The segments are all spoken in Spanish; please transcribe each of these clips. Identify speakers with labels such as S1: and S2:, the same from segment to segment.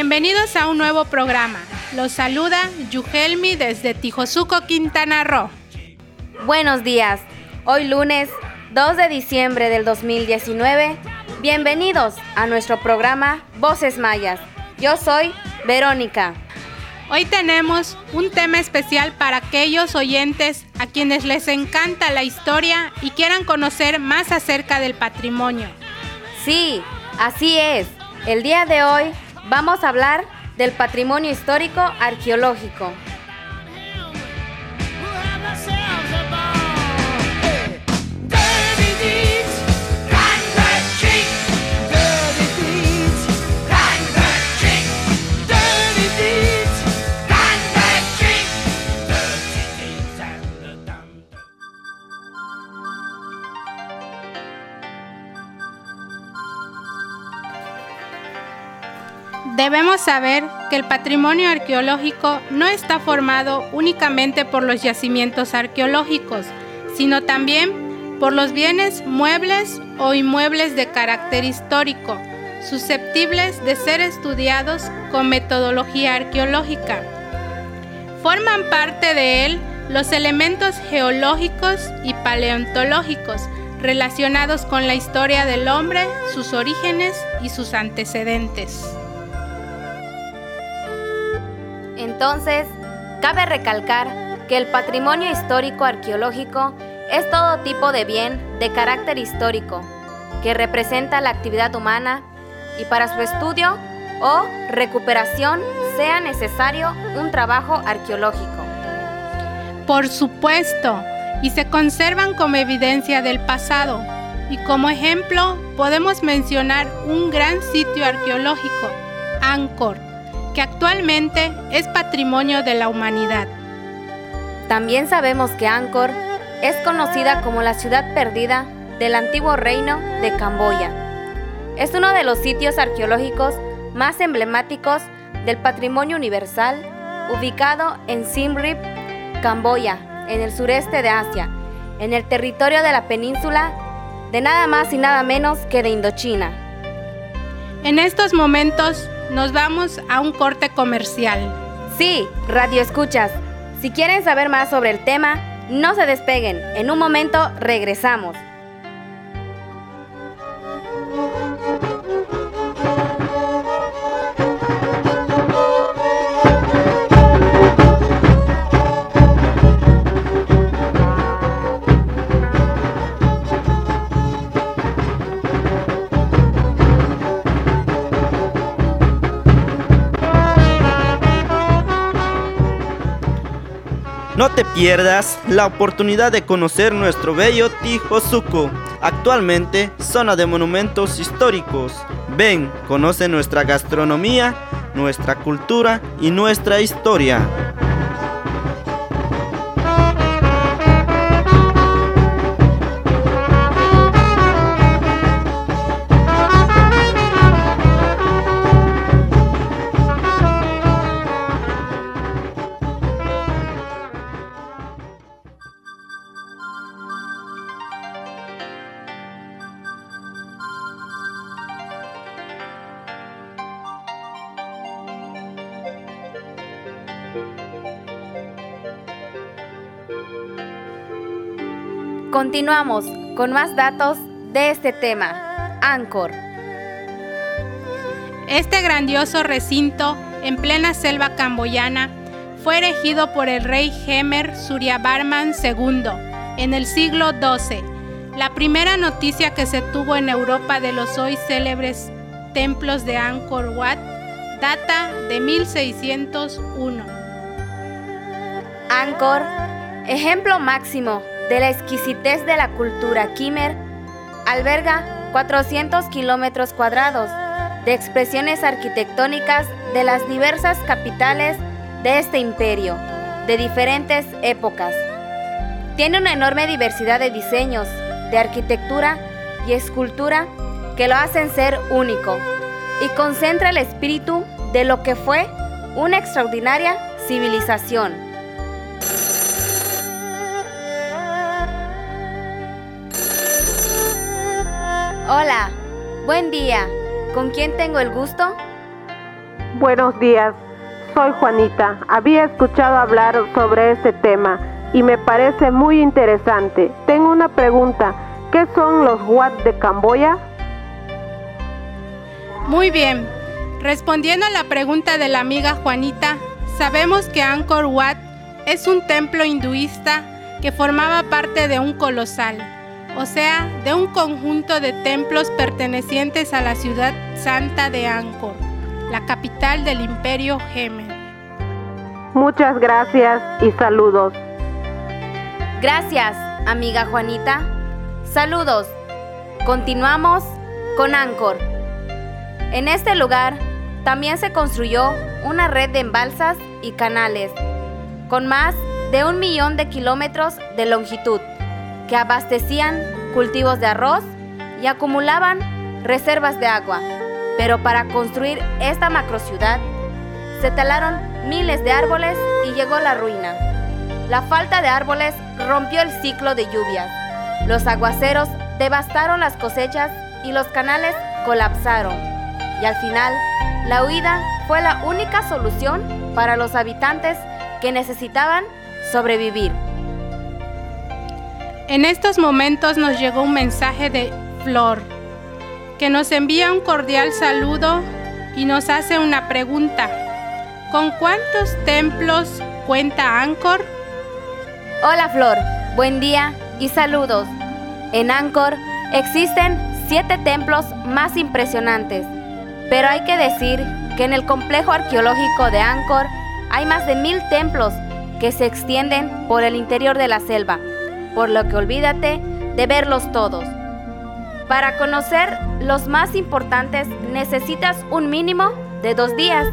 S1: Bienvenidos a un nuevo programa. Los saluda Yugelmi desde Tijosuco, Quintana Roo.
S2: Buenos días. Hoy lunes 2 de diciembre del 2019. Bienvenidos a nuestro programa Voces Mayas. Yo soy Verónica.
S1: Hoy tenemos un tema especial para aquellos oyentes a quienes les encanta la historia y quieran conocer más acerca del patrimonio.
S2: Sí, así es. El día de hoy vamos a hablar del patrimonio histórico arqueológico.
S1: Saber que el patrimonio arqueológico no está formado únicamente por los yacimientos arqueológicos, sino también por los bienes muebles o inmuebles de carácter histórico, susceptibles de ser estudiados con metodología arqueológica. Forman parte de él los elementos geológicos y paleontológicos relacionados con la historia del hombre, sus orígenes y sus antecedentes.
S2: Entonces, cabe recalcar que el patrimonio histórico arqueológico es todo tipo de bien de carácter histórico que representa la actividad humana y para su estudio o recuperación sea necesario un trabajo arqueológico.
S1: Por supuesto, y se conservan como evidencia del pasado. Y como ejemplo podemos mencionar un gran sitio arqueológico, Angkor, que actualmente es patrimonio de la humanidad.
S2: También sabemos que Angkor es conocida como la ciudad perdida del antiguo reino de Camboya. Es uno de los sitios arqueológicos más emblemáticos del patrimonio universal, ubicado en Siem Reap, Camboya, en el sureste de Asia, en el territorio de la península de nada más y nada menos que de Indochina.
S1: En estos momentos nos vamos a un corte comercial.
S2: Sí, radio escuchas. Si quieren saber más sobre el tema, no se despeguen. En un momento regresamos.
S3: Te pierdas la oportunidad de conocer nuestro bello Tijosuco, actualmente zona de monumentos históricos. Ven, conoce nuestra gastronomía, nuestra cultura y nuestra historia.
S2: Continuamos con más datos de este tema, Angkor.
S1: Este grandioso recinto en plena selva camboyana fue erigido por el rey Hemer Suryavarman II en el siglo XII. La primera noticia que se tuvo en Europa de los hoy célebres templos de Angkor Wat data de 1601.
S2: Angkor, ejemplo máximo de la exquisitez de la cultura Khmer, alberga 400 kilómetros cuadrados de expresiones arquitectónicas de las diversas capitales de este imperio, de diferentes épocas. Tiene una enorme diversidad de diseños, de arquitectura y escultura que lo hacen ser único y concentra el espíritu de lo que fue una extraordinaria civilización. Hola, buen día. ¿Con quién tengo el gusto?
S4: Buenos días, soy Juanita. Había escuchado hablar sobre este tema y me parece muy interesante. Tengo una pregunta. ¿Qué son los Wat de Camboya?
S1: Muy bien. Respondiendo a la pregunta de la amiga Juanita, sabemos que Angkor Wat es un templo hinduista que formaba parte de un colosal, o sea, de un conjunto de templos pertenecientes a la ciudad santa de Angkor, la capital del imperio Gemer.
S4: Muchas gracias y saludos.
S2: Gracias, amiga Juanita. Saludos. Continuamos con Angkor. En este lugar también se construyó una red de embalsas y canales con más de un millón de kilómetros de longitud que abastecían cultivos de arroz y acumulaban reservas de agua. Pero para construir esta macrociudad se talaron miles de árboles y llegó la ruina. La falta de árboles rompió el ciclo de lluvias. Los aguaceros devastaron las cosechas y los canales colapsaron. Y al final, la huida fue la única solución para los habitantes que necesitaban sobrevivir.
S1: En estos momentos nos llegó un mensaje de Flor, que nos envía un cordial saludo y nos hace una pregunta. ¿Con cuántos templos cuenta Angkor?
S2: Hola Flor, buen día y saludos. En Angkor existen siete templos más impresionantes, pero hay que decir que en el complejo arqueológico de Angkor hay más de mil templos que se extienden por el interior de la selva, por lo que olvídate de verlos todos. Para conocer los más importantes necesitas un mínimo de dos días.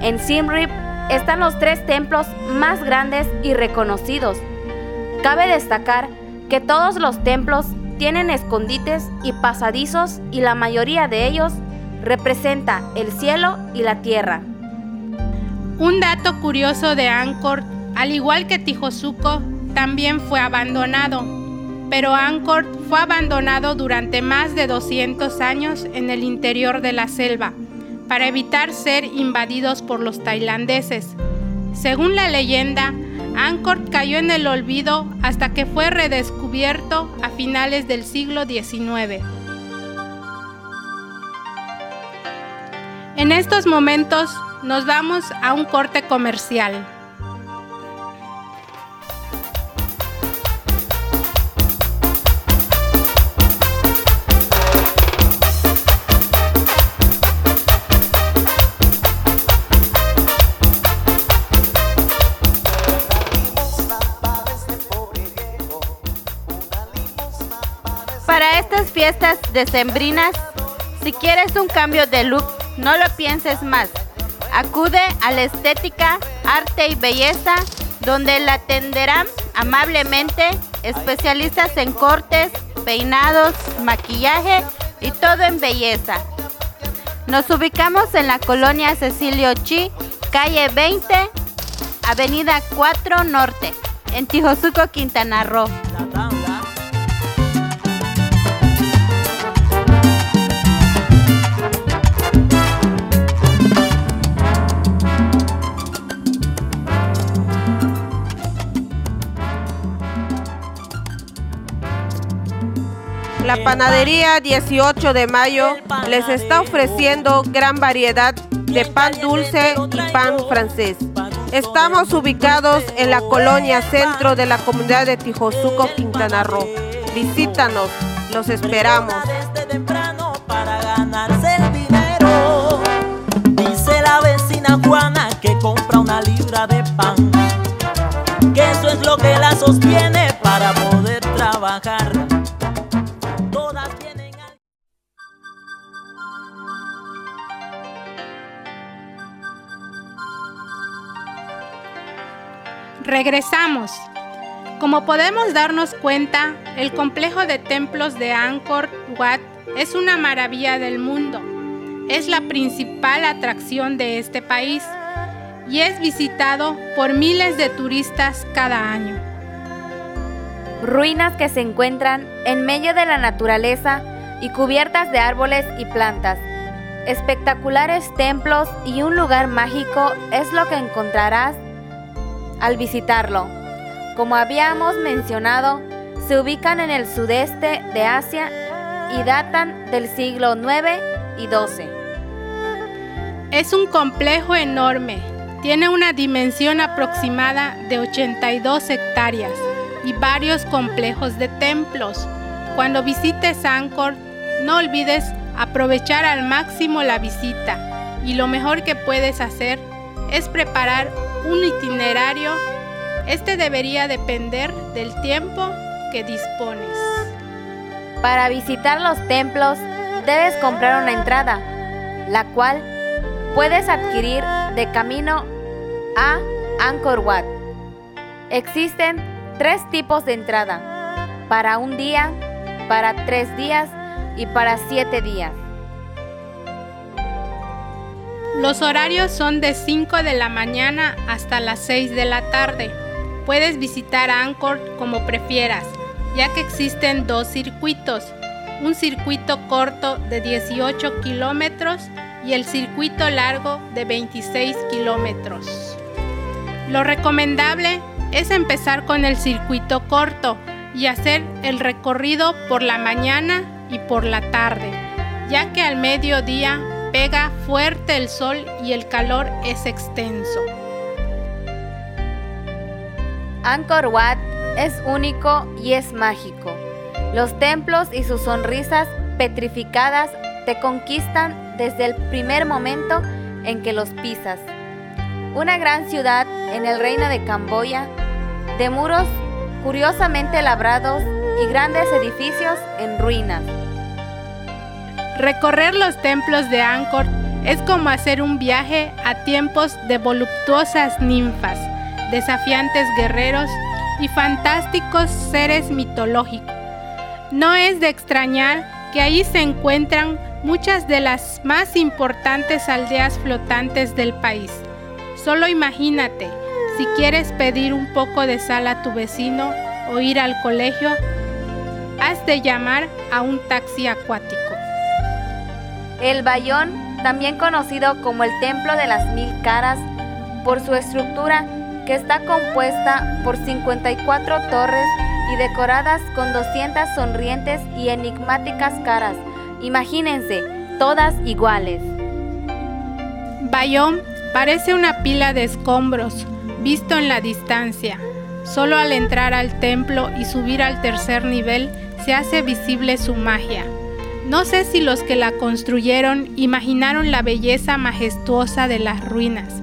S2: En Siem Reap están los tres templos más grandes y reconocidos. Cabe destacar que todos los templos tienen escondites y pasadizos y la mayoría de ellos representa el cielo y la tierra.
S1: Un dato curioso de Angkor, al igual que Tijosuco, también fue abandonado, pero Angkor fue abandonado durante más de 200 años en el interior de la selva, para evitar ser invadidos por los tailandeses. Según la leyenda, Angkor cayó en el olvido hasta que fue redescubierto a finales del siglo XIX. En estos momentos nos vamos a un corte comercial.
S5: Fiestas decembrinas, si quieres un cambio de look, no lo pienses más. Acude a la estética, arte y belleza, donde la atenderán amablemente especialistas en cortes, peinados, maquillaje y todo en belleza. Nos ubicamos en la colonia Cecilio Chi, calle 20, avenida 4 Norte, en Tijosuco, Quintana Roo.
S4: La panadería 18 de mayo les está ofreciendo gran variedad de pan dulce y pan francés. Estamos ubicados en la colonia centro de la comunidad de Tijosuco, Quintana Roo. Visítanos, los esperamos.
S6: Dice la vecina Juana que compra una libra de pan. Que eso es lo que la sostiene para poder trabajar.
S1: Regresamos. Como podemos darnos cuenta, el complejo de templos de Angkor Wat es una maravilla del mundo. Es la principal atracción de este país y es visitado por miles de turistas cada año.
S2: Ruinas que se encuentran en medio de la naturaleza y cubiertas de árboles y plantas. Espectaculares templos y un lugar mágico es lo que encontrarás al visitarlo. Como habíamos mencionado, se ubican en el sudeste de Asia y datan del siglo IX y XII.
S1: Es un complejo enorme, tiene una dimensión aproximada de 82 hectáreas y varios complejos de templos. Cuando visites Angkor, no olvides aprovechar al máximo la visita y lo mejor que puedes hacer es preparar un itinerario. Este debería depender del tiempo que dispones.
S2: Para visitar los templos debes comprar una entrada, la cual puedes adquirir de camino a Angkor Wat. Existen tres tipos de entrada, para un día, para tres días y para siete días.
S1: Los horarios son de 5 de la mañana hasta las 6 de la tarde. Puedes visitar Angkor como prefieras, ya que existen dos circuitos, un circuito corto de 18 kilómetros y el circuito largo de 26 kilómetros. Lo recomendable es empezar con el circuito corto y hacer el recorrido por la mañana y por la tarde, ya que al mediodía pega fuerte el sol y el calor es extenso.
S2: Angkor Wat es único y es mágico. Los templos y sus sonrisas petrificadas te conquistan desde el primer momento en que los pisas. Una gran ciudad en el reino de Camboya, de muros curiosamente labrados y grandes edificios en ruinas.
S1: Recorrer los templos de Angkor es como hacer un viaje a tiempos de voluptuosas ninfas, desafiantes guerreros y fantásticos seres mitológicos. No es de extrañar que ahí se encuentran muchas de las más importantes aldeas flotantes del país. Solo imagínate, si quieres pedir un poco de sal a tu vecino o ir al colegio, has de llamar a un taxi acuático.
S2: El Bayón, también conocido como el Templo de las Mil Caras, por su estructura que está compuesta por 54 torres y decoradas con 200 sonrientes y enigmáticas caras. Imagínense, todas iguales.
S1: Bayón parece una pila de escombros visto en la distancia. Solo al entrar al templo y subir al tercer nivel se hace visible su magia. No sé si los que la construyeron imaginaron la belleza majestuosa de las ruinas,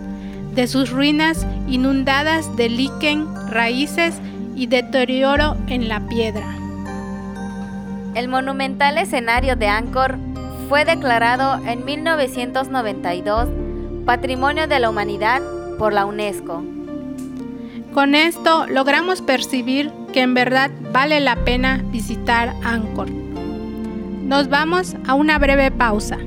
S1: de sus ruinas inundadas de líquen, raíces y deterioro en la piedra.
S2: El monumental escenario de Angkor fue declarado en 1992 Patrimonio de la Humanidad por la UNESCO.
S1: Con esto logramos percibir que en verdad vale la pena visitar Angkor. Nos vamos a una breve pausa.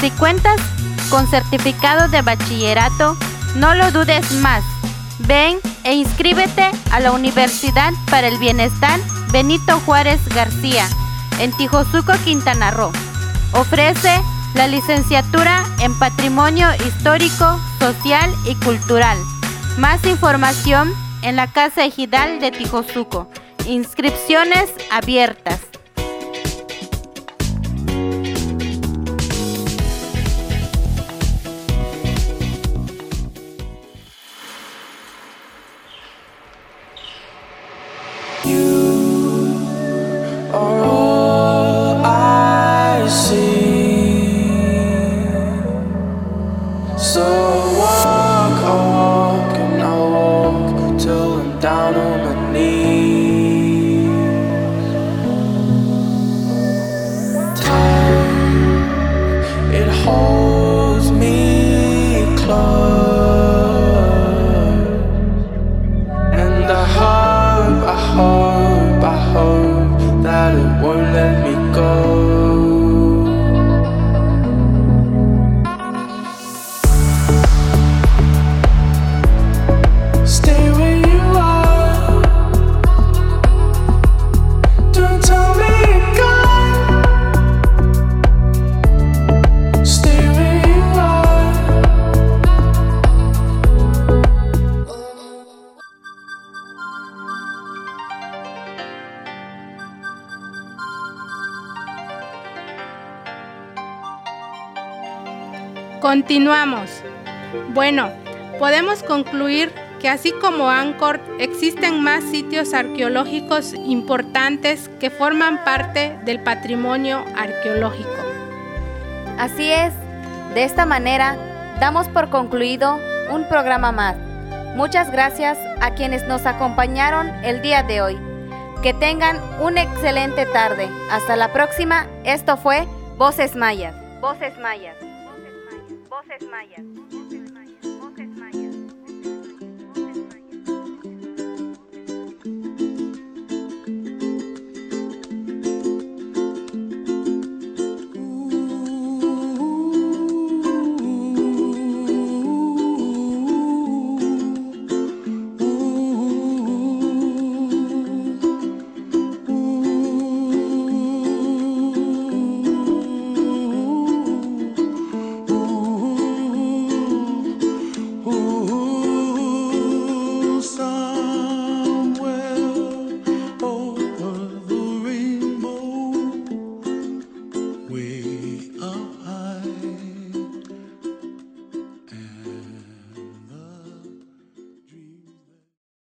S5: Si cuentas con certificado de bachillerato, no lo dudes más. Ven e inscríbete a la Universidad para el Bienestar Benito Juárez García en Tijosuco, Quintana Roo. Ofrece la licenciatura en Patrimonio Histórico, Social y Cultural. Más información en la Casa Ejidal de Tijosuco. Inscripciones abiertas. on my knees.
S1: Continuamos. Bueno, podemos concluir que así como Angkor, existen más sitios arqueológicos importantes que forman parte del patrimonio arqueológico.
S2: Así es, de esta manera damos por concluido un programa más. Muchas gracias a quienes nos acompañaron el día de hoy. Que tengan una excelente tarde. Hasta la próxima. Esto fue Voces Mayas. Voces Mayas. Voces Mayas.